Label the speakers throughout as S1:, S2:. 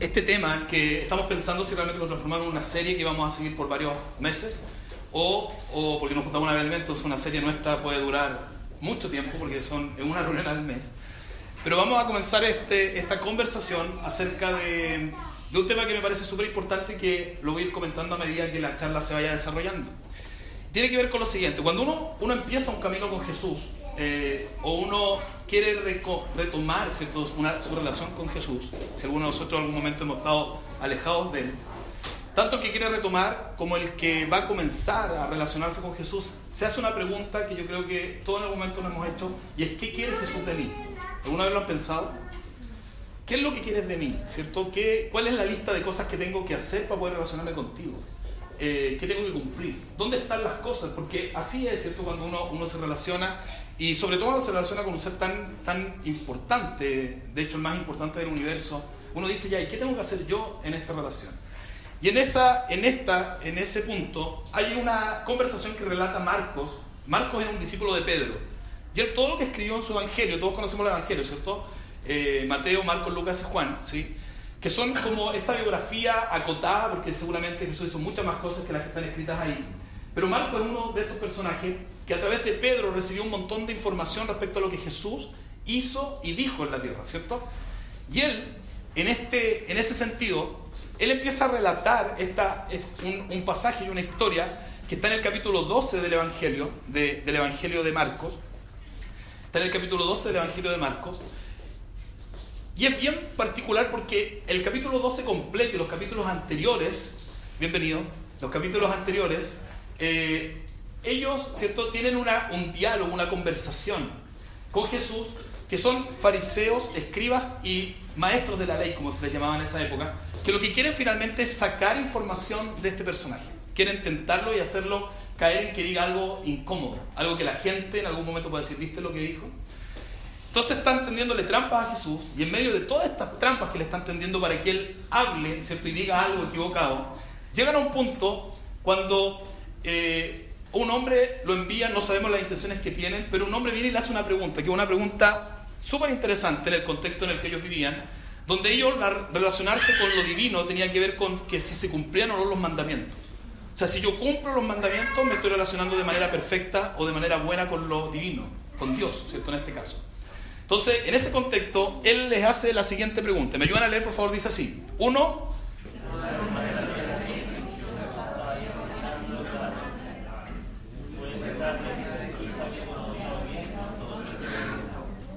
S1: este tema que estamos pensando si realmente lo transformamos en una serie que vamos a seguir por varios meses o, o porque nos juntamos una vez al mes, entonces una serie nuestra puede durar mucho tiempo porque son en una reunión al mes. Pero vamos a comenzar este, esta conversación acerca de, un tema que me parece súper importante que lo voy a ir comentando a medida que la charla se vaya desarrollando. Tiene que ver con lo siguiente, cuando uno, uno empieza un camino con Jesús eh, o uno quiere retomar su relación con Jesús, si alguno de nosotros en algún momento hemos estado alejados de Él, tanto el que quiere retomar como el que va a comenzar a relacionarse con Jesús, se hace una pregunta que yo creo que todos en algún momento nos hemos hecho, y es ¿qué quiere Jesús de mí? ¿Alguna vez lo han pensado? ¿Qué es lo que quieres de mí? ¿Cierto? ¿Qué, ¿Cuál es la lista de cosas que tengo que hacer para poder relacionarme contigo? Eh, ¿Qué tengo que cumplir? ¿Dónde están las cosas? Porque así es, ¿cierto? Cuando uno se relaciona y sobre todo se relaciona con un ser tan, tan importante, de hecho el más importante del universo, uno dice, ya, ¿y qué tengo que hacer yo en esta relación? Y en, esa, en, esta, en ese punto hay una conversación que relata Marcos. Marcos era un discípulo de Pedro. Y él todo lo que escribió en su evangelio, todos conocemos el evangelio, ¿cierto? Eh, Mateo, Marcos, Lucas y Juan, ¿sí? Que son como esta biografía acotada, porque seguramente Jesús hizo muchas más cosas que las que están escritas ahí. Pero Marcos es uno de estos personajes que a través de Pedro recibió un montón de información respecto a lo que Jesús hizo y dijo en la tierra, ¿cierto? Y él, en, este, en ese sentido, él empieza a relatar esta, un, pasaje y una historia que está en el capítulo 12 del Evangelio, del Evangelio de Marcos. Está en el capítulo 12 del Evangelio de Marcos. Y es bien particular porque el capítulo 12 completo y los capítulos anteriores, bienvenido, los capítulos anteriores, eh, ellos, ¿cierto?, tienen una, un diálogo, una conversación con Jesús, que son fariseos, escribas y maestros de la ley, como se les llamaba en esa época, que lo que quieren finalmente es sacar información de este personaje. Quieren tentarlo y hacerlo caer en que diga algo incómodo, algo que la gente en algún momento puede decir, ¿viste lo que dijo? Entonces están tendiéndole trampas a Jesús y en medio de todas estas trampas que le están tendiendo para que él hable, ¿cierto? Y diga algo equivocado, llegan a un punto cuando eh, un hombre lo envía, no sabemos las intenciones que tienen, pero un hombre viene y le hace una pregunta, que es una pregunta súper interesante en el contexto en el que ellos vivían, donde ellos relacionarse con lo divino tenía que ver con que si se cumplían o no los mandamientos. O sea, si yo cumplo los mandamientos, me estoy relacionando de manera perfecta o de manera buena con lo divino, con Dios, ¿cierto? En este caso. Entonces, en ese contexto, él les hace la siguiente pregunta. ¿Me ayudan a leer, por favor? Dice así. Uno,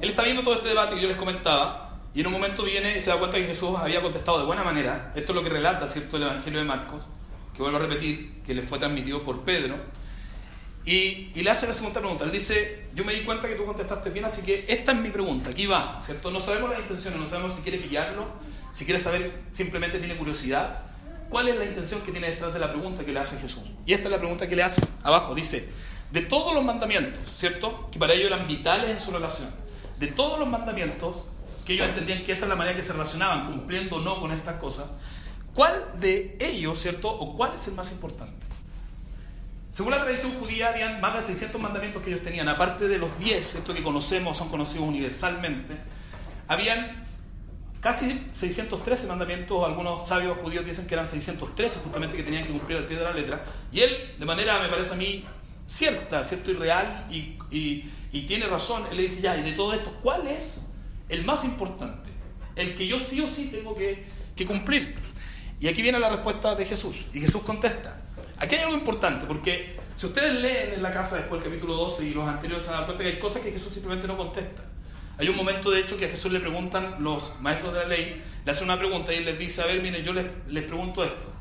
S1: Él está viendo todo este debate que yo les comentaba y en un momento viene y se da cuenta que Jesús había contestado de buena manera. Esto es lo que relata, ¿cierto?, el Evangelio de Marcos, que vuelvo a repetir, que le fue transmitido por Pedro. Y, le hace la segunda pregunta. Él dice, yo me di cuenta que tú contestaste bien, así que esta es mi pregunta, aquí va, ¿cierto? No sabemos las intenciones, no sabemos si quiere pillarlo, si quiere saber, simplemente tiene curiosidad. ¿Cuál es la intención que tiene detrás de la pregunta que le hace Jesús? Y esta es la pregunta que le hace abajo. Dice, de todos los mandamientos, ¿cierto? Que para ellos eran vitales en su relación. De todos los mandamientos, que ellos entendían que esa es la manera que se relacionaban, cumpliendo o no con estas cosas, ¿cuál de ellos, cierto, o cuál es el más importante? Según la tradición judía, habían más de 600 mandamientos que ellos tenían, aparte de los 10, esto que conocemos, son conocidos universalmente, habían casi 613 mandamientos, algunos sabios judíos dicen que eran 613 justamente que tenían que cumplir al pie de la letra, y él, de manera, me parece a mí, cierta, cierto y real, y y tiene razón, él le dice, ya, y de todo esto, ¿cuál es el más importante? El que yo sí o sí tengo que, cumplir. Y aquí viene la respuesta de Jesús. Y Jesús contesta. Aquí hay algo importante, porque si ustedes leen en la casa después del capítulo 12 y los anteriores se dan cuenta que hay cosas que Jesús simplemente no contesta. Hay un momento, de hecho, que a Jesús le preguntan los maestros de la ley, le hacen una pregunta y él les dice, a ver, miren, yo les, les pregunto esto.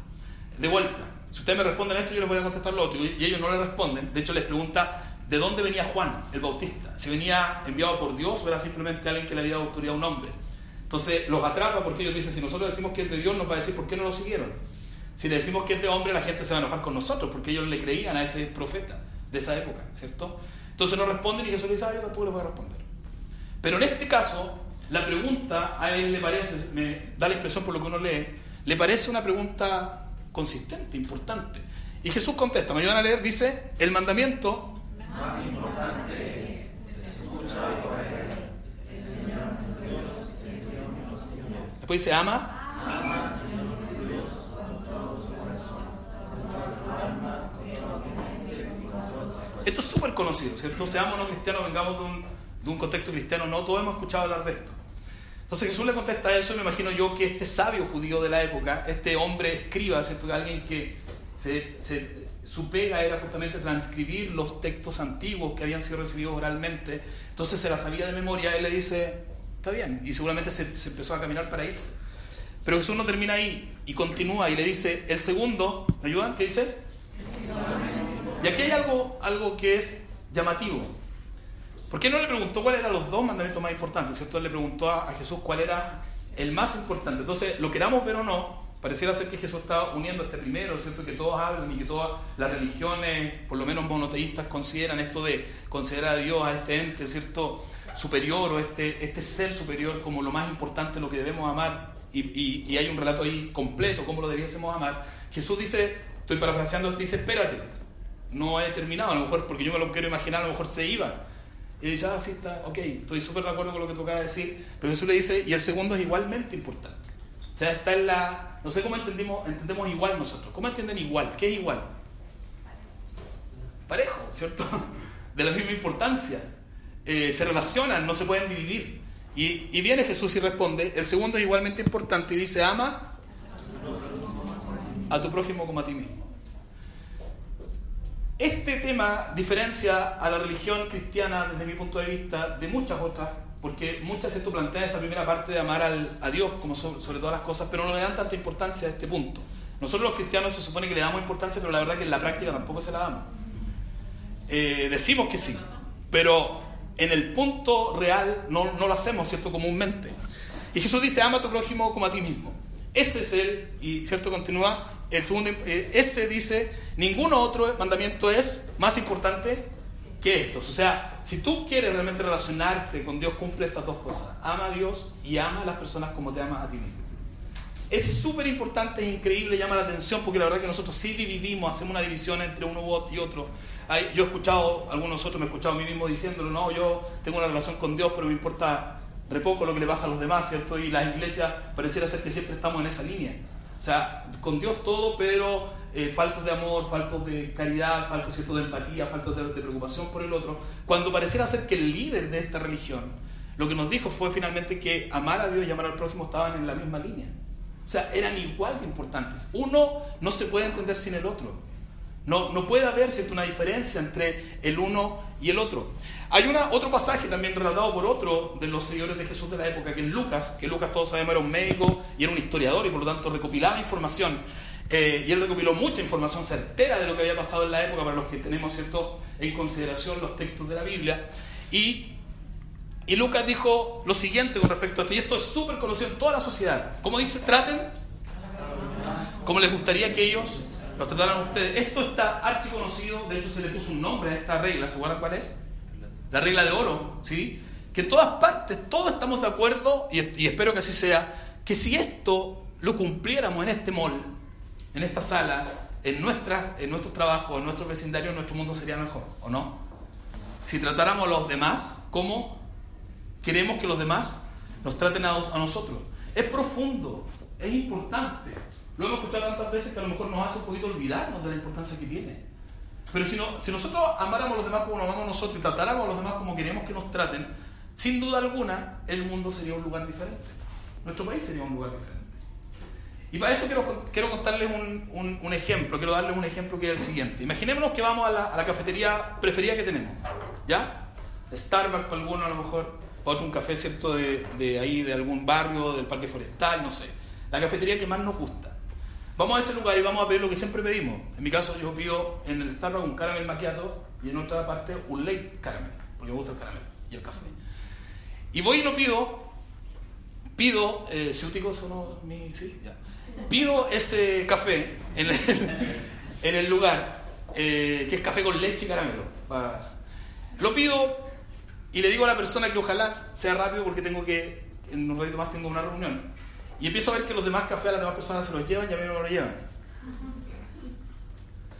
S1: De vuelta, si ustedes me responden esto, yo les voy a contestar lo otro. Y ellos no le responden. De hecho, les pregunta, de dónde venía Juan, el Bautista. Si venía enviado por Dios o era simplemente alguien que le había dado autoridad a un hombre. Entonces los atrapa porque ellos dicen, si nosotros decimos que es de Dios, nos va a decir por qué no lo siguieron. Si le decimos que es de hombre, la gente se va a enojar con nosotros porque ellos le creían a ese profeta de esa época, ¿cierto? Entonces no responden y Jesús le dice, ah, yo tampoco les voy a responder. Pero en este caso, la pregunta a él le parece, me da la impresión por lo que uno lee, le parece una pregunta consistente, importante. Y Jesús contesta, me ayudan a leer, dice, el mandamiento más importante es, escucha y obedece. Después dice, ama. ama. Esto es súper conocido, ¿cierto? Seamos no cristianos, vengamos de un, de un contexto cristiano, no todos hemos escuchado hablar de esto. Entonces Jesús le contesta eso y me imagino yo que este sabio judío de la época, este hombre escriba, ¿cierto? Alguien que se, se, su pega era justamente transcribir los textos antiguos que habían sido recibidos oralmente, entonces se la sabía de memoria, él le dice, está bien, y seguramente se, se empezó a caminar para irse. Pero Jesús no termina ahí y continúa y le dice, el segundo, ¿me ayudan? ¿Qué dice? Y aquí hay algo, algo que es llamativo. ¿Por qué no le preguntó cuáles eran los dos mandamientos más importantes? ¿cierto? Le preguntó a, Jesús cuál era el más importante. Entonces, lo queramos ver o no, pareciera ser que Jesús estaba uniendo este primero, ¿cierto? Que todos hablan y que todas las religiones, por lo menos monoteístas, consideran esto de considerar a Dios, a este ente, ¿cierto? Superior o este, este ser superior como lo más importante, lo que debemos amar. Y, y hay un relato ahí completo, cómo lo debiésemos amar. Jesús dice, estoy parafraseando, dice, espérate, no he terminado, a lo mejor, porque yo me lo quiero imaginar, a lo mejor se iba. Y dice, ah, sí, está, ok, estoy súper de acuerdo con lo que tú de decir, pero Jesús le dice, y el segundo es igualmente importante. O sea, está en la, no sé cómo entendimos, entendemos igual nosotros. ¿Cómo entienden igual? ¿Qué es igual? Parejo, ¿cierto? De la misma importancia. Eh, se relacionan, no se pueden dividir. Y, y viene Jesús y responde, el segundo es igualmente importante y dice, ama a tu prójimo como a ti mismo. Este tema diferencia a la religión cristiana, desde mi punto de vista, de muchas otras, porque muchas esto plantean esta primera parte de amar al, a Dios como sobre, todas las cosas, pero no le dan tanta importancia a este punto. Nosotros los cristianos se supone que le damos importancia, pero la verdad que en la práctica tampoco se la damos. Eh, decimos que sí, pero en el punto real no, no lo hacemos, ¿cierto? Comúnmente. Y Jesús dice, ama a tu prójimo como a ti mismo. Ese es el, y cierto, continúa, el segundo, eh, ese dice, ningún otro mandamiento es más importante que estos. O sea, si tú quieres realmente relacionarte con Dios, cumple estas dos cosas. Ama a Dios y ama a las personas como te amas a ti mismo. Es súper importante, es increíble, llama la atención porque la verdad que nosotros sí dividimos, hacemos una división entre uno y otro. yo he escuchado, algunos otros me he escuchado a mí mismo diciéndolo, no, yo tengo una relación con Dios, pero me importa re poco lo que le pasa a los demás, ¿cierto? Y las iglesias pareciera ser que siempre estamos en esa línea. O sea, con Dios todo, pero eh, faltos de amor, faltos de caridad, faltos ¿cierto? de empatía, faltos de, preocupación por el otro. Cuando pareciera ser que el líder de esta religión lo que nos dijo fue finalmente que amar a Dios y amar al prójimo estaban en la misma línea. O sea, eran igual de importantes. Uno no se puede entender sin el otro. No, no puede haber ¿cierto? una diferencia entre el uno y el otro. Hay una, otro pasaje también relatado por otro de los seguidores de Jesús de la época, que es Lucas, que Lucas todos sabemos era un médico y era un historiador y por lo tanto recopilaba información. Eh, y él recopiló mucha información certera de lo que había pasado en la época para los que tenemos ¿cierto? en consideración los textos de la Biblia. Y, y Lucas dijo lo siguiente con respecto a esto, y esto es súper conocido en toda la sociedad. ¿Cómo dice? Traten como les gustaría que ellos los trataran a ustedes. Esto está archiconocido, de hecho se le puso un nombre a esta regla, ¿se acuerdan cuál es? la regla de oro, ¿sí? Que en todas partes todos estamos de acuerdo, y, espero que así sea, que si esto lo cumpliéramos en este mall, en esta sala, en, nuestra, en nuestros trabajos, en nuestro vecindario, nuestro mundo sería mejor, ¿o no? Si tratáramos a los demás como queremos que los demás nos traten a, a nosotros. Es profundo, es importante. Lo hemos escuchado tantas veces que a lo mejor nos hace un poquito olvidarnos de la importancia que tiene. Pero si, no, si nosotros amáramos a los demás como nos amamos nosotros y tratáramos a los demás como queremos que nos traten, sin duda alguna el mundo sería un lugar diferente. Nuestro país sería un lugar diferente. Y para eso quiero, quiero contarles un, un, ejemplo, quiero darles un ejemplo que es el siguiente. Imaginémonos que vamos a la, a la cafetería preferida que tenemos, ¿ya? Starbucks para alguno a lo mejor, para otro un café, ¿cierto? De, de ahí, de algún barrio, del parque forestal, no sé. La cafetería que más nos gusta. Vamos a ese lugar y vamos a pedir lo que siempre pedimos. En mi caso, yo pido en el Starbucks un caramel macchiato y en otra parte un late caramel, porque me gusta el caramel y el café. Y voy y lo pido, pido, eh, ciúticos o mi, sí, ya. Pido ese café en el, en el lugar, eh, que es café con leche y caramelo. Lo pido y le digo a la persona que ojalá sea rápido porque tengo que, en un ratito más tengo una reunión. Y empiezo a ver que los demás cafés a las demás personas se los llevan y a mí no me lo llevan.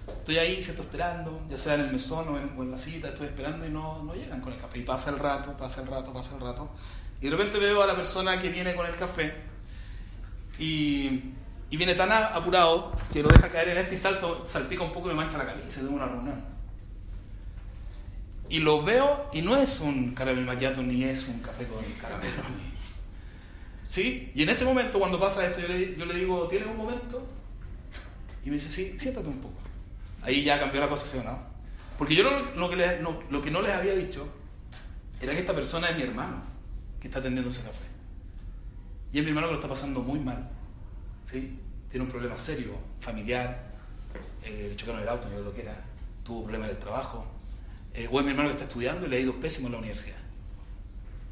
S1: Estoy ahí, ¿cierto? Esperando, ya sea en el mesón o en, la cita, estoy esperando y no, no, llegan con el café. Y pasa el rato, pasa el rato, pasa el rato. Y de repente veo a la persona que viene con el café y, y viene tan apurado que lo deja caer en este y salto, salpica un poco y me mancha la camisa de una reunión. y lo veo y no es un caramel macchiato ni es un café con caramelo. ¿Sí? Y en ese momento, cuando pasa esto, yo le, yo le digo, ¿tienes un momento? Y me dice, sí, siéntate un poco. Ahí ya cambió la cosa, ¿sí o no? Porque yo lo, que no, lo que no les había dicho era que esta persona es mi hermano que está atendiendo ese café. Y es mi hermano que lo está pasando muy mal. ¿sí? Tiene un problema serio, familiar, eh, le chocaron el auto, no lo que era, tuvo problemas en el trabajo. Eh, o es mi hermano que está estudiando y le ha ido pésimo en la universidad.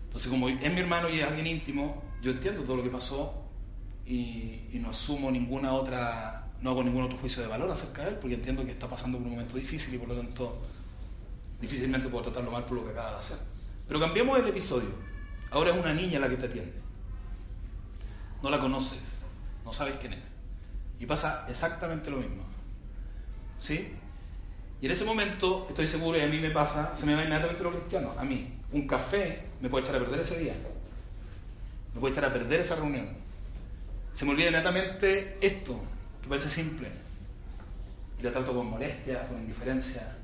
S1: Entonces, como es mi hermano y es alguien íntimo, yo entiendo todo lo que pasó y, no asumo ninguna otra no hago ningún otro juicio de valor acerca de él, porque entiendo que está pasando un momento difícil y por lo tanto difícilmente puedo tratarlo mal por lo que acaba de hacer. Pero cambiemos el episodio. Ahora es una niña la que te atiende. No la conoces, no sabes quién es. Y pasa exactamente lo mismo. ¿Sí? Y en ese momento, estoy seguro, y a mí me pasa, se me va inmediatamente lo cristiano. A mí, un café me puede echar a perder ese día. Me puede echar a perder esa reunión. Se me olvida inmediatamente esto, que parece simple. Y la trato con molestia, con indiferencia.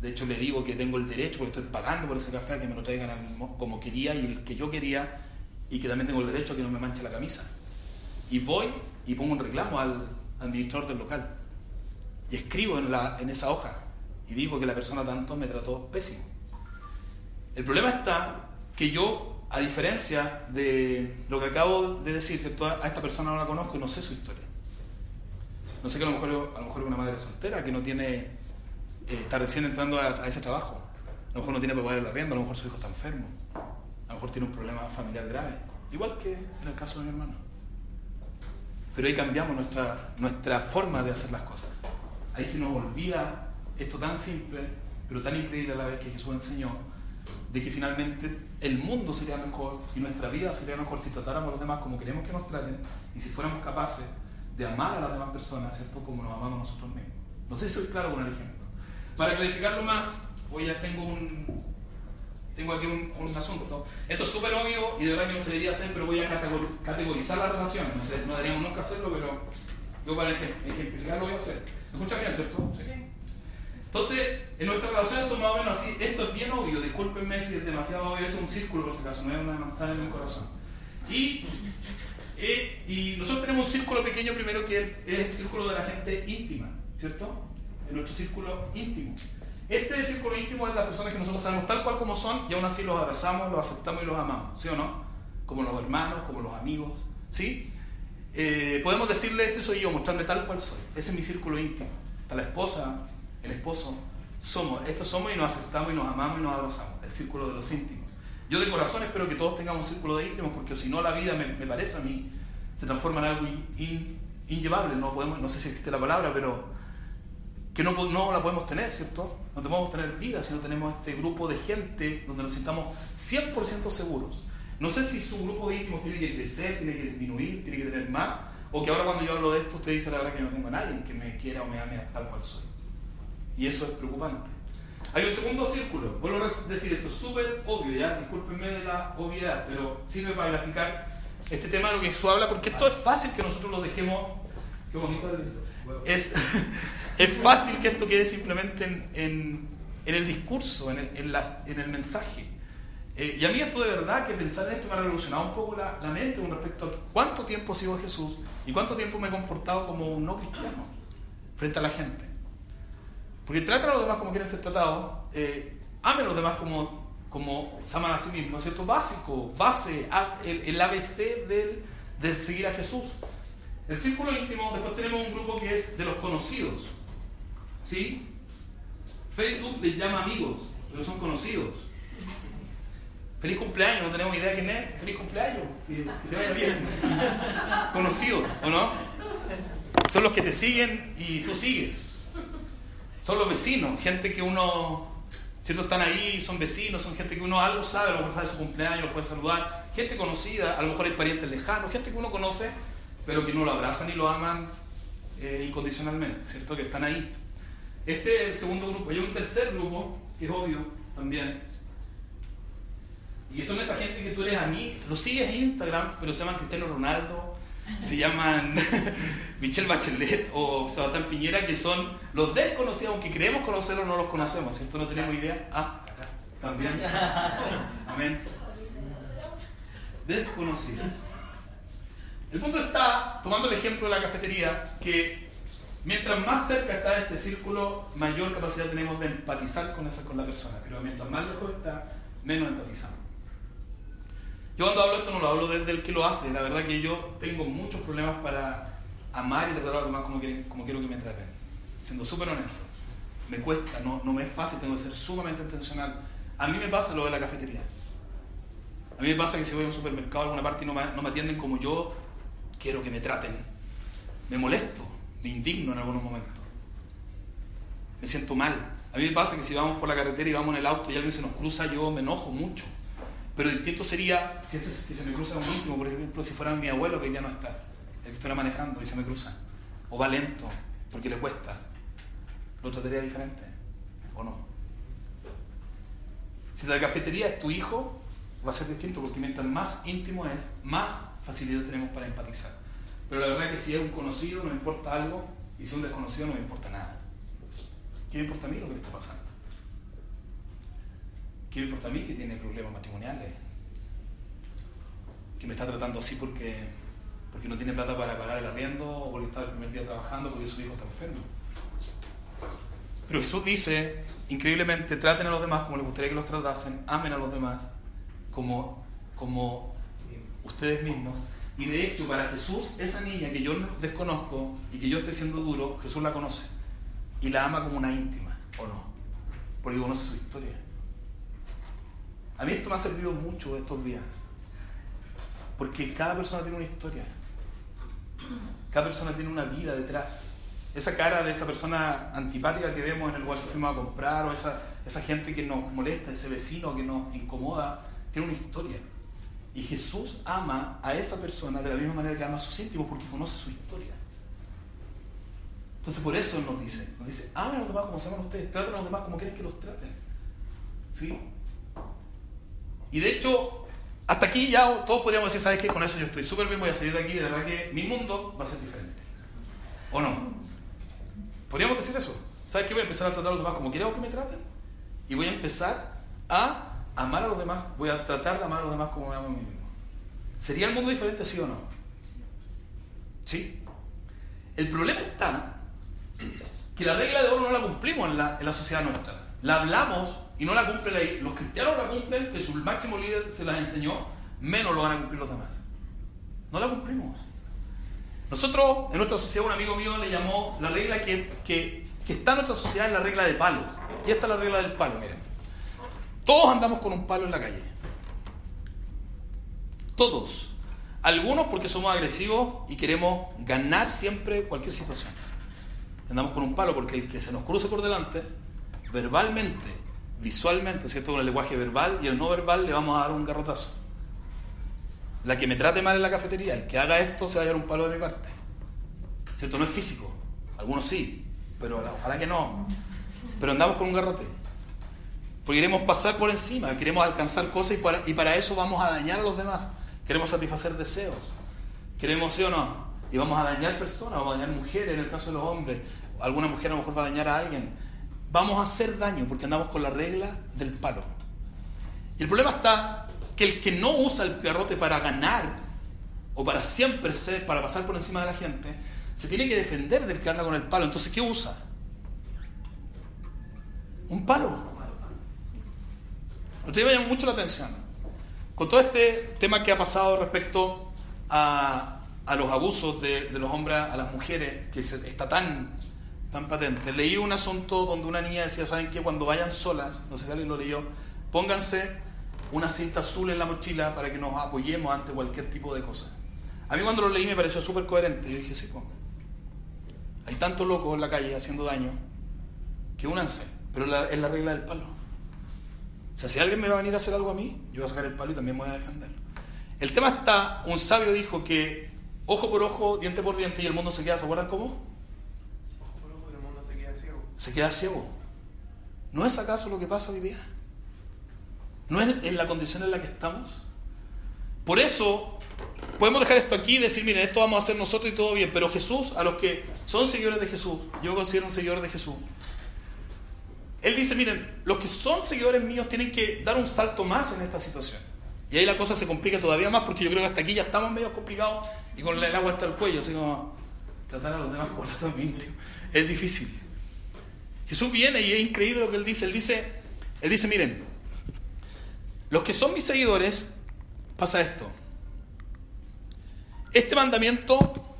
S1: De hecho, le digo que tengo el derecho, porque estoy pagando por ese café, a que me lo traigan como quería y el que yo quería, y que también tengo el derecho a que no me manche la camisa. Y voy y pongo un reclamo al administrador del local. Y escribo en, la, en esa hoja y digo que la persona tanto me trató pésimo. El problema está que yo, a diferencia de lo que acabo de decir, a esta persona no la conozco y no sé su historia. No sé que a lo mejor, a es una madre soltera que no tiene, eh, está recién entrando a, ese trabajo. A lo mejor no tiene para pagar el arriendo, a lo mejor su hijo está enfermo. A lo mejor tiene un problema familiar grave. Igual que en el caso de mi hermano. Pero ahí cambiamos nuestra, nuestra forma de hacer las cosas. Ahí se nos olvida esto tan simple, pero tan increíble a la vez que Jesús enseñó, de que finalmente el mundo sería mejor y nuestra vida sería mejor si tratáramos a los demás como queremos que nos traten y si fuéramos capaces de amar a las demás personas, ¿cierto? Como nos amamos nosotros mismos. No sé si soy claro con el ejemplo. Para clarificarlo más, hoy ya tengo un, tengo aquí un, asunto. Esto es súper obvio y de verdad que no se debería hacer, pero voy a categorizar las relaciones. No, sé, no deberíamos nunca hacerlo, pero yo para ejemplificarlo voy a hacer. ¿Me escuchan bien, cierto? Sí. Entonces, en nuestras relaciones son más o menos así. Esto es bien obvio, discúlpenme si es demasiado obvio, es un círculo por si acaso, no es una manzana en el corazón. Y eh, y nosotros tenemos un círculo pequeño primero que es el círculo de la gente íntima, ¿cierto? En nuestro círculo íntimo. Este círculo íntimo es la persona que nosotros sabemos tal cual como son y aún así los abrazamos, los aceptamos y los amamos, ¿sí o no? Como los hermanos, como los amigos, ¿sí? Eh, podemos decirle, este soy yo, mostrarme tal cual soy. Ese es mi círculo íntimo. Está la esposa, el esposo, somos, estos somos y nos aceptamos y nos amamos y nos abrazamos. El círculo de los íntimos. Yo de corazón espero que todos tengamos un círculo de íntimos, porque si no la vida me, parece a mí se transforma en algo inllevable. No, podemos, no sé si existe la palabra, pero que no, no la podemos tener, ¿cierto? No podemos tener vida si no tenemos este grupo de gente donde nos sintamos 100% seguros. No sé si su grupo de íntimos tiene que crecer, tiene que disminuir, tiene que tener más, o que ahora cuando yo hablo de esto usted dice la verdad que no tengo a nadie que me quiera o me ame tal cual soy. Y eso es preocupante. Hay un segundo círculo. Vuelvo a decir esto, súper obvio, ya, discúlpenme de la obviedad, pero sirve para graficar este tema de lo que Jesús habla, porque esto es fácil que nosotros lo dejemos. Es, fácil que esto quede simplemente en, el discurso, en el, mensaje. Eh, y a mí esto de verdad, que pensar en esto me ha revolucionado un poco la, mente con respecto a cuánto tiempo sigo Jesús y cuánto tiempo me he comportado como un no cristiano frente a la gente. Porque tratan a los demás como quieren ser tratados, eh, amen a los demás como, como se aman a sí mismos, ¿cierto? Básico, base, el, el ABC del, del seguir a Jesús. El círculo íntimo, después tenemos un grupo que es de los conocidos. ¿Sí? Facebook les llama amigos, pero son conocidos. Feliz cumpleaños, no tenemos idea quién es. Feliz cumpleaños, que, te vaya bien. conocidos, ¿o no? Son los que te siguen y tú sigues. Son los vecinos, gente que uno, ¿cierto? Están ahí, son vecinos, son gente que uno algo sabe, a lo mejor sabe su cumpleaños, lo puede saludar. Gente conocida, a lo mejor hay parientes lejanos, gente que uno conoce, pero que no lo abrazan y lo aman eh, incondicionalmente, ¿cierto? Que están ahí. Este es el segundo grupo. Hay un tercer grupo, que es obvio también. Y son esa gente que tú eres a mí, lo sigues en Instagram, pero se llaman Cristiano Ronaldo, se llaman Michelle Bachelet o Sebastián Piñera, que son los desconocidos, aunque creemos conocerlos, no los conocemos, ¿cierto? No tenemos idea. Ah, también. Amén. Desconocidos. El punto está, tomando el ejemplo de la cafetería, que mientras más cerca está este círculo, mayor capacidad tenemos de empatizar con, esa, con la persona, pero mientras más lejos está, menos empatizamos. Yo cuando hablo esto no lo hablo desde el que lo hace, la verdad que yo tengo muchos problemas para amar y tratar a los demás como, como quiero que me traten, siendo súper honesto. Me cuesta, no, no me es fácil, tengo que ser sumamente intencional. A mí me pasa lo de la cafetería. A mí me pasa que si voy a un supermercado a alguna parte y no no me atienden como yo quiero que me traten, me molesto, me indigno en algunos momentos. Me siento mal. A mí me pasa que si vamos por la carretera y vamos en el auto y alguien se nos cruza, yo me enojo mucho. Pero distinto sería si se me cruza un íntimo, por ejemplo, si fuera mi abuelo que ya no está, el que estuviera manejando y se me cruza. O va lento, porque le cuesta. ¿Lo trataría diferente? ¿O no? Si la cafetería es tu hijo, va a ser distinto, porque mientras más íntimo es, más facilidad tenemos para empatizar. Pero la verdad es que si es un conocido, no me importa algo, y si es un desconocido, no me importa nada. ¿Qué me importa a mí lo que le está pasando? ¿Qué me importa a mí que tiene problemas matrimoniales? Que me está tratando así porque, porque no tiene plata para pagar el arriendo o porque está el primer día trabajando porque su hijo está enfermo. Pero Jesús dice, increíblemente, traten a los demás como les gustaría que los tratasen, amen a los demás como, como ustedes mismos. Y de hecho, para Jesús, esa niña que yo desconozco y que yo esté siendo duro, Jesús la conoce y la ama como una íntima, ¿o no? Porque conoce su historia. A mí esto me ha servido mucho estos días. Porque cada persona tiene una historia. Cada persona tiene una vida detrás. Esa cara de esa persona antipática que vemos en el lugar que fuimos a comprar, o esa, esa gente que nos molesta, ese vecino que nos incomoda, tiene una historia. Y Jesús ama a esa persona de la misma manera que ama a sus íntimos porque conoce su historia. Entonces por eso nos dice, nos dice, amen a los demás como se aman ustedes, traten a los demás como quieren que los traten. ¿Sí? Y de hecho, hasta aquí ya todos podríamos decir, ¿sabes qué? Con eso yo estoy súper bien, voy a salir de aquí, de verdad que mi mundo va a ser diferente. ¿O no? Podríamos decir eso. ¿Sabes qué? Voy a empezar a tratar a los demás como quiero que me traten. Y voy a empezar a amar a los demás. Voy a tratar de amar a los demás como me amo a mí mismo. ¿Sería el mundo diferente, sí o no? Sí. El problema está que la regla de oro no la cumplimos en la, en la sociedad nuestra. La hablamos y no la cumple la Los cristianos la cumplen, que su máximo líder se las enseñó, menos lo van a cumplir los demás. No la cumplimos. Nosotros, en nuestra sociedad, un amigo mío le llamó la regla que, que, que está en nuestra sociedad es la regla de palo. Y esta es la regla del palo, miren. Todos andamos con un palo en la calle. Todos. Algunos porque somos agresivos y queremos ganar siempre cualquier situación. Andamos con un palo porque el que se nos cruce por delante, verbalmente visualmente, ¿cierto? Con el lenguaje verbal y el no verbal le vamos a dar un garrotazo. La que me trate mal en la cafetería, el que haga esto se va a dar un palo de mi parte. ¿Cierto? No es físico. Algunos sí, pero ojalá que no. Pero andamos con un garrote. Porque queremos pasar por encima, queremos alcanzar cosas y para, y para eso vamos a dañar a los demás. Queremos satisfacer deseos. Queremos, sí o no. Y vamos a dañar personas, vamos a dañar mujeres en el caso de los hombres. Alguna mujer a lo mejor va a dañar a alguien vamos a hacer daño porque andamos con la regla del palo. Y el problema está que el que no usa el garrote para ganar o para siempre ser, para pasar por encima de la gente, se tiene que defender del que anda con el palo. Entonces, ¿qué usa? Un palo. Ustedes me llama mucho la atención. Con todo este tema que ha pasado respecto a, a los abusos de, los hombres a las mujeres, que está tan tan patente. Leí un asunto donde una niña decía, ¿saben qué? Cuando vayan solas, no sé si alguien lo leyó, pónganse una cinta azul en la mochila para que nos apoyemos ante cualquier tipo de cosa. A mí cuando lo leí me pareció súper coherente. Yo dije, sí, pues, hay tantos locos en la calle haciendo daño que únanse, pero es la regla del palo. O sea, si alguien me va a venir a hacer algo a mí, yo voy a sacar el palo y también me voy a defender. El tema está, un sabio dijo que ojo por ojo, diente por diente y el mundo se queda, ¿se acuerdan cómo? Se queda ciego. ¿No es acaso lo que pasa hoy día? ¿No es en la condición en la que estamos? Por eso podemos dejar esto aquí y decir, miren, esto vamos a hacer nosotros y todo bien, pero Jesús, a los que son seguidores de Jesús, yo considero un seguidor de Jesús, Él dice, miren, los que son seguidores míos tienen que dar un salto más en esta situación. Y ahí la cosa se complica todavía más porque yo creo que hasta aquí ya estamos medio complicados y con el agua hasta el cuello, así como tratar a los demás por también, Es difícil. Jesús viene y es increíble lo que él dice. Él dice, él dice, miren, los que son mis seguidores, pasa esto. Este mandamiento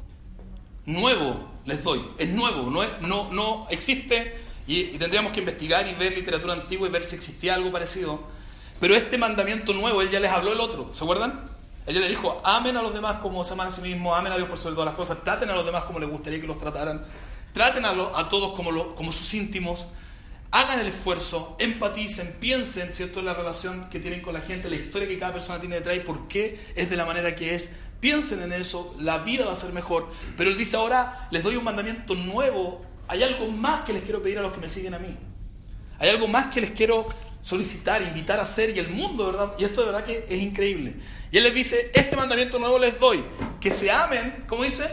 S1: nuevo les doy, es nuevo, no, no, no existe y, y tendríamos que investigar y ver literatura antigua y ver si existía algo parecido. Pero este mandamiento nuevo, él ya les habló el otro, ¿se acuerdan? Ella le dijo, amen a los demás como se aman a sí mismos, amen a Dios por sobre todas las cosas, traten a los demás como les gustaría que los trataran, traten a, a todos como, como sus íntimos, hagan el esfuerzo, empaticen, piensen, ¿cierto?, la relación que tienen con la gente, la historia que cada persona tiene detrás y por qué es de la manera que es. Piensen en eso, la vida va a ser mejor. Pero él dice ahora, les doy un mandamiento nuevo, hay algo más que les quiero pedir a los que me siguen a mí. Hay algo más que les quiero solicitar, invitar a hacer y el mundo, ¿verdad? Y esto de verdad que es increíble. Y él les dice, este mandamiento nuevo les doy, que se amen, ¿cómo dice?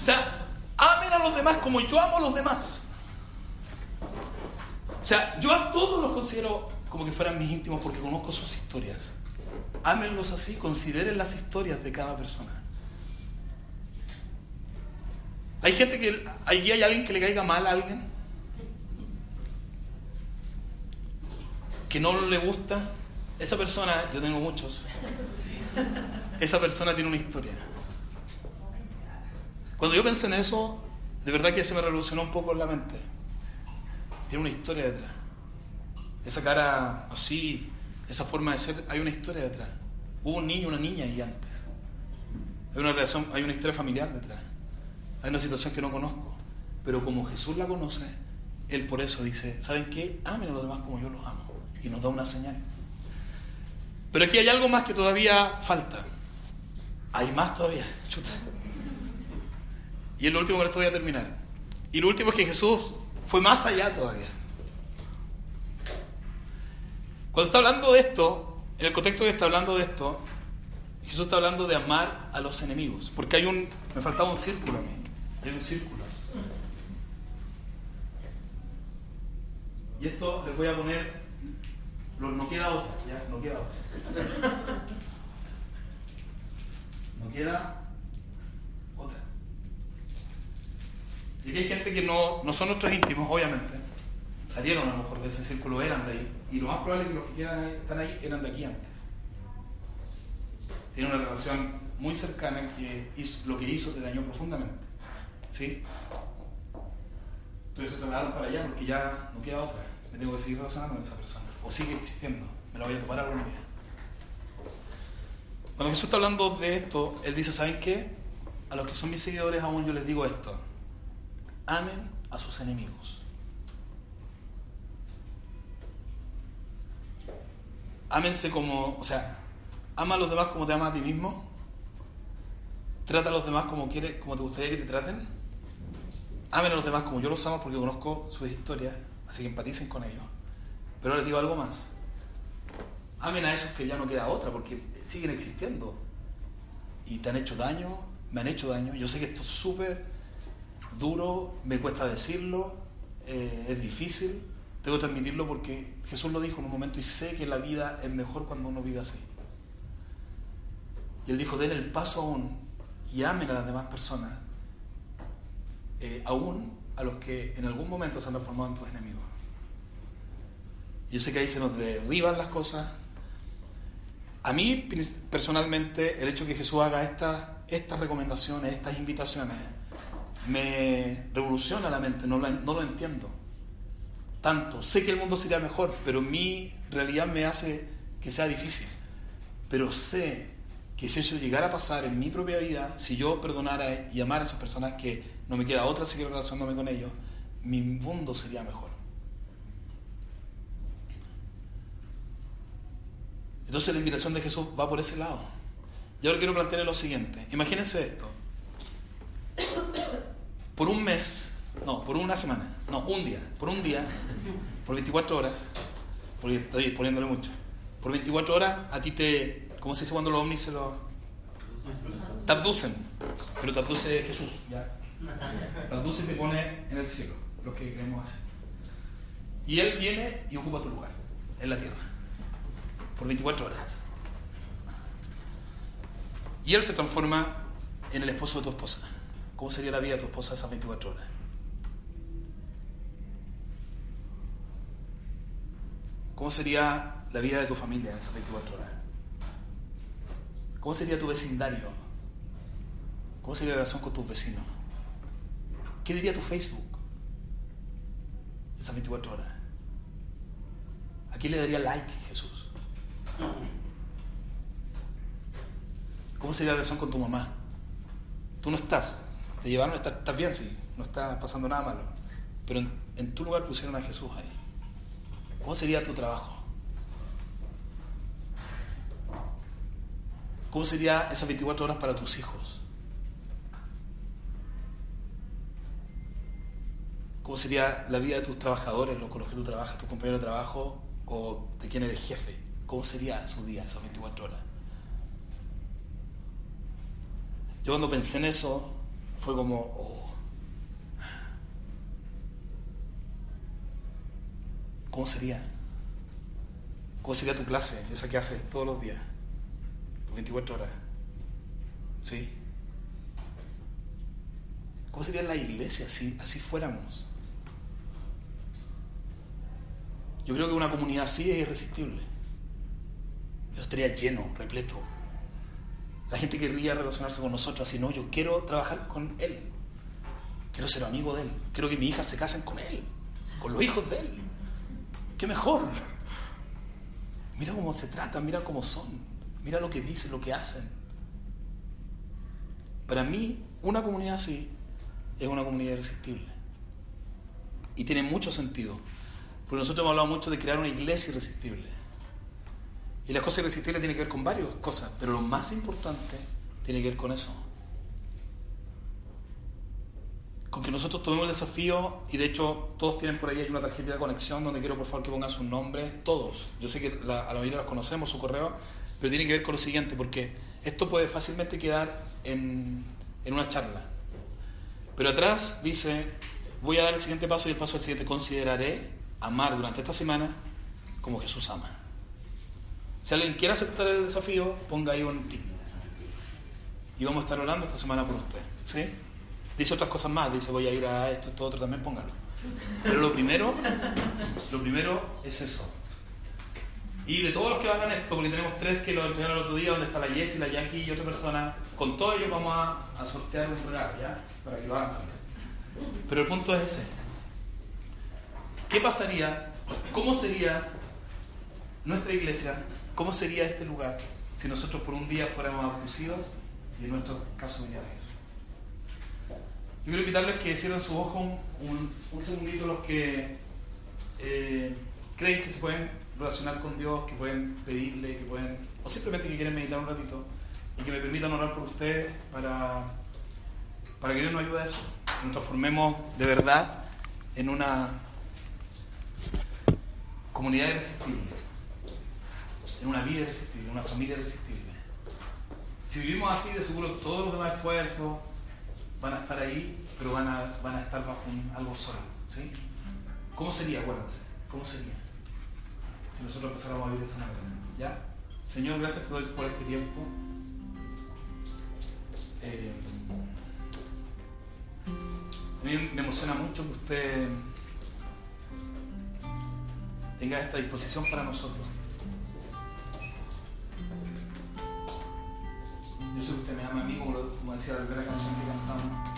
S1: O sea, amen a los demás como yo amo a los demás. O sea, yo a todos los considero como que fueran mis íntimos porque conozco sus historias. Ámenlos así, consideren las historias de cada persona. Hay gente que. Allí hay alguien que le caiga mal a alguien. Que no le gusta. Esa persona, yo tengo muchos. Esa persona tiene una historia. Cuando yo pensé en eso, de verdad que se me revolucionó un poco en la mente. Tiene una historia detrás. Esa cara así, esa forma de ser, hay una historia detrás. Hubo un niño, una niña ahí antes. Hay una relación, hay una historia familiar detrás. Hay una situación que no conozco. Pero como Jesús la conoce, Él por eso dice, ¿saben qué? Amen a los demás como yo los amo. Y nos da una señal. Pero aquí hay algo más que todavía falta. Hay más todavía. Chuta. Y es lo último que esto voy a terminar. Y lo último es que Jesús fue más allá todavía. Cuando está hablando de esto, en el contexto que está hablando de esto, Jesús está hablando de amar a los enemigos. Porque hay un. Me faltaba un círculo a mí. Hay un círculo. Y esto les voy a poner. No queda otro, ya, no queda otro. No queda otra. Y aquí hay gente que no, no son nuestros íntimos, obviamente. Salieron a lo mejor de ese círculo, eran de ahí. Y lo más probable es que los que quedan ahí, están ahí eran de aquí antes. Tienen una relación muy cercana que lo que hizo te dañó profundamente. ¿Sí? Entonces se trasladaron para allá porque ya no queda otra. Me tengo que seguir relacionando con esa persona. O sigue existiendo. Me la voy a topar algún día. Cuando Jesús está hablando de esto, Él dice, ¿saben qué? A los que son mis seguidores aún yo les digo esto. Amen a sus enemigos. Ámense como, o sea, ama a los demás como te amas a ti mismo. Trata a los demás como, quiere, como te gustaría que te traten amen a los demás como yo los amo porque conozco sus historias, así que empaticen con ellos. Pero les digo algo más. Amen a esos que ya no queda otra porque siguen existiendo. Y te han hecho daño, me han hecho daño. Yo sé que esto es súper duro, me cuesta decirlo, eh, es difícil. Tengo que transmitirlo porque Jesús lo dijo en un momento y sé que la vida es mejor cuando uno vive así. Y él dijo, den el paso aún y amen a las demás personas eh, aún a los que en algún momento se han transformado en tus enemigos. Yo sé que ahí se nos derriban las cosas. A mí, personalmente, el hecho de que Jesús haga estas, estas recomendaciones, estas invitaciones, me revoluciona la mente, no lo, entiendo. Tanto, sé que el mundo sería mejor, pero mi realidad me hace que sea difícil. Pero sé que si eso llegara a pasar en mi propia vida, si yo perdonara y amara a esas personas que no me queda otra seguir relacionándome con ellos, mi mundo sería mejor. Entonces la invitación de Jesús va por ese lado. Yo ahora quiero plantearle lo siguiente. Imagínense esto. Por un mes, no, por una semana, no, un día, por un día, por 24 horas, porque estoy poniéndole mucho, por 24 horas a ti te, ¿cómo se dice cuando los ovnis se los... Te abducen, pero te abduce Jesús, ¿ya? Te abduce y te pone en el cielo, lo que queremos hacer. Y Él viene y ocupa tu lugar, en la tierra, por 24 horas. Y Él se transforma en el esposo de tu esposa. ¿Cómo sería la vida de tu esposa esas 24 horas? ¿Cómo sería la vida de tu familia en esas 24 horas? ¿Cómo sería tu vecindario? ¿Cómo sería la relación con tus vecinos? ¿Qué diría tu Facebook esas 24 horas? ¿A quién le daría like Jesús? ¿Cómo sería la relación con tu mamá? Tú no estás, te llevaron, estás, bien, sí, no está pasando nada malo, pero en, en tu lugar pusieron a Jesús ahí. ¿Cómo sería tu trabajo? ¿Cómo sería esas 24 horas para tus hijos? ¿Cómo sería la vida de tus trabajadores, los con los que tú trabajas, tus compañeros de trabajo o de quién eres jefe? ¿Cómo sería su día, esas 24 horas? Yo cuando pensé en eso, fue como, oh. ¿cómo sería? ¿Cómo sería tu clase, esa que haces todos los días? Por 24 horas. ¿Sí? ¿Cómo sería la iglesia si así fuéramos? Yo creo que una comunidad así es irresistible. Eso estaría lleno, repleto. La gente querría relacionarse con nosotros así, no, yo quiero trabajar con él. Quiero ser amigo de él. Quiero que mis hijas se casen con él, con los hijos de él. ¿Qué mejor? Mira cómo se tratan, mira cómo son, mira lo que dicen, lo que hacen. Para mí, una comunidad así es una comunidad irresistible. Y tiene mucho sentido. Porque nosotros hemos hablado mucho de crear una iglesia irresistible. Y las cosas irresistibles tienen que ver con varias cosas, pero lo más importante tiene que ver con eso. Con que nosotros tomemos el desafío, y de hecho todos tienen por ahí una tarjeta de conexión donde quiero por favor que pongan sus nombres, todos. Yo sé que la, a la mayoría los conocemos, su correo, pero tiene que ver con lo siguiente, porque esto puede fácilmente quedar en, en una charla. Pero atrás dice, voy a dar el siguiente paso y el paso el siguiente, consideraré amar durante esta semana como Jesús ama. Si alguien quiere aceptar el desafío, ponga ahí un tip. Y vamos a estar orando esta semana por usted. ¿sí? Dice otras cosas más, dice voy a ir a esto, esto, otro, también póngalo. Pero lo primero, lo primero es eso. Y de todos los que hagan esto, porque tenemos tres que lo entregaron el otro día, donde está la Jessie, la Jackie y otra persona, con todos ellos vamos a, sortear un regalo, ¿ya? Para que lo hagan también. Pero el punto es ese. ¿Qué pasaría? ¿Cómo sería nuestra iglesia? ¿Cómo sería este lugar si nosotros por un día fuéramos abducidos y en nuestro caso viniera Jesús? Yo quiero invitarles que cierren su ojo un, un segundito los que eh, creen que se pueden relacionar con Dios, que pueden pedirle, que pueden, o simplemente que quieren meditar un ratito y que me permitan orar por ustedes para, para que Dios nos ayude a eso, que nos transformemos de verdad en una comunidad irresistible, en una vida irresistible, en una familia irresistible. Si vivimos así, de seguro todos los demás esfuerzos van a estar ahí, pero van a, van a estar bajo un, algo sólido. ¿sí? ¿Cómo sería, acuérdense? ¿Cómo sería? Si nosotros empezáramos a vivir de esa manera. ¿Ya? Señor, gracias por, este tiempo. Eh, a mí me emociona mucho que usted tenga esta disposición para nosotros. Yo sé que usted me ama a mí, como, como decía la primera canción que cantamos.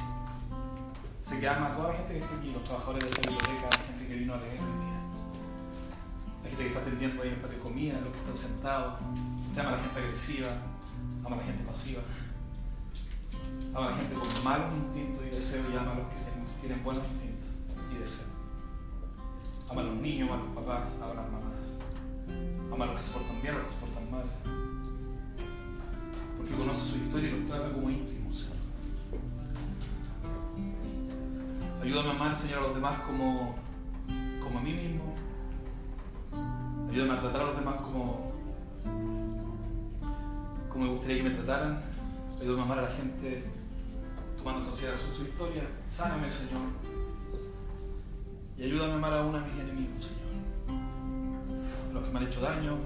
S1: Sé que ama a toda la gente que está aquí, los trabajadores de esta biblioteca, la gente que vino a leer la gente que está atendiendo ahí en el de comida, los que están sentados. Usted ama a la gente agresiva, ama a la gente pasiva, ama a la gente con malos instintos y deseos y ama a los que tienen, buenos instintos y deseos. Ama a los niños, ama a los papás, a las mamás. Ama a los que se portan bien, a los que se portan mal. Porque conoce su historia y los trata como íntimos, Señor. Ayúdame a amar, Señor, a los demás como, como a mí mismo. Ayúdame a tratar a los demás como, como me gustaría que me trataran. Ayúdame a amar a la gente tomando en consideración su historia. Sáname, Señor. Y ayúdame a amar a mis enemigos, Señor. A los que me han hecho daño,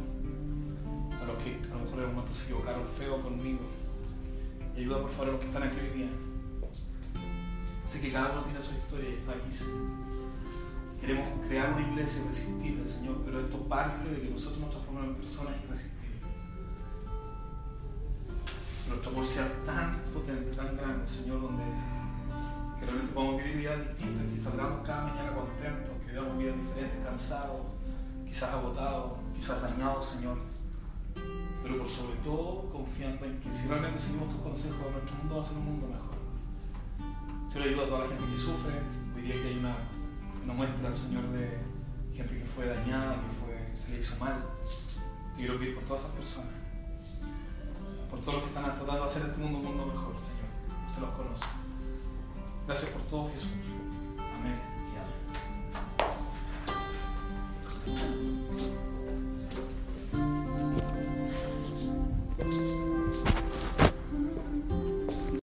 S1: a los que mejor en se equivocaron feo conmigo. Y ayuda por favor a los que están aquí hoy día. Sé que cada uno tiene su historia y está aquí, Señor. Queremos crear una iglesia irresistible, Señor, pero esto parte de que nosotros nos transformemos en personas irresistibles. Nuestro amor sea tan potente, tan grande, Señor, donde realmente podamos vivir vidas distintas, que salgamos cada mañana contentos, que vivamos vidas diferentes, cansados, quizás agotados, quizás dañados, Señor pero por sobre todo confiando en que si realmente seguimos tus consejos, nuestro mundo va a ser un mundo mejor. Señor, ayuda a toda la gente que sufre. Hoy día que hay una, una muestra, Señor, de gente que fue dañada, que fue, se le hizo mal. Te quiero pedir por todas esas personas, por todos los que están tratando de hacer este mundo un mundo mejor, Señor. usted los conoce Gracias por todo, Jesús. Amén. y amén.